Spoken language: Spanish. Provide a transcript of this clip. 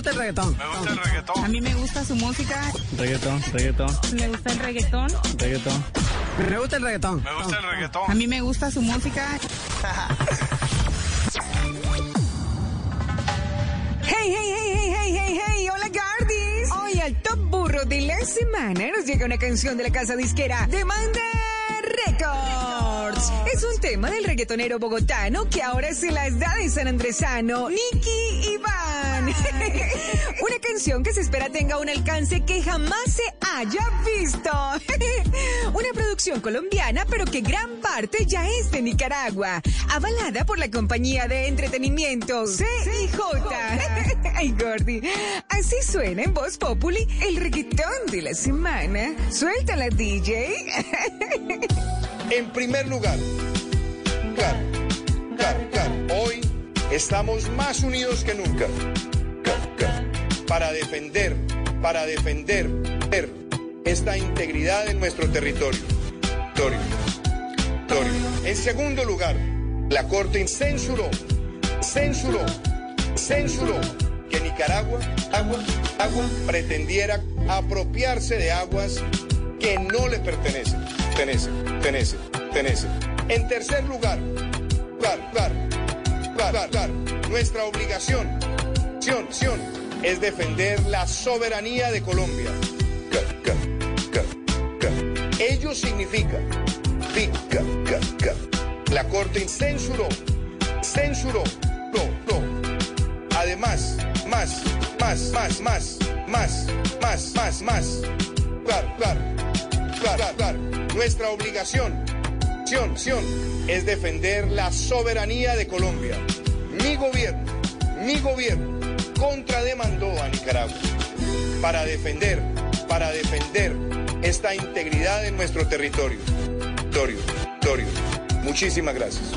gusta el reggaetón. Me gusta el reggaetón. A mí me gusta su música. Reggaetón, reggaetón, Me gusta el reggaetón. reggaetón. Me gusta el reggaetón. Me gusta el A reggaetón. mí me gusta su música. Hey, hey, hey, hey, hey, hey, hey, hola Gardis. Hoy al top burro de la semana nos llega una canción de la casa disquera Demanda Records. Es un tema del reggaetonero bogotano que ahora se las da de San Andresano, Nicky Iván. una canción que se espera tenga un alcance que jamás se haya visto. una producción colombiana, pero que gran parte ya es de Nicaragua. Avalada por la compañía de entretenimiento CIJ. Ay, Gordy. Así suena en Voz Populi el reggaetón de la semana. Suéltala, DJ. En primer lugar, lugar, lugar, lugar, hoy estamos más unidos que nunca. Ca- ca- para defender, para defender esta integridad en nuestro territorio. En segundo lugar, la Corte censuró, censuró, censuró que Nicaragua, agua, agua, pretendiera apropiarse de aguas que no le pertenecen, pertenecen, pertenecen, pertenecen. En tercer lugar, lugar, lugar, lugar, nuestra obligación, es defender la soberanía de Colombia. Ello significa, fi, ca, ca, ca. la Corte censuró, censuró, no, no, Además, más, más, más, más, más, más, más, más. Claro, claro, Nuestra obligación, es defender la soberanía de Colombia. Mi gobierno, mi gobierno, contrademandó a Nicaragua para defender, para defender esta integridad en nuestro territorio. Territorio, territorio. Muchísimas gracias.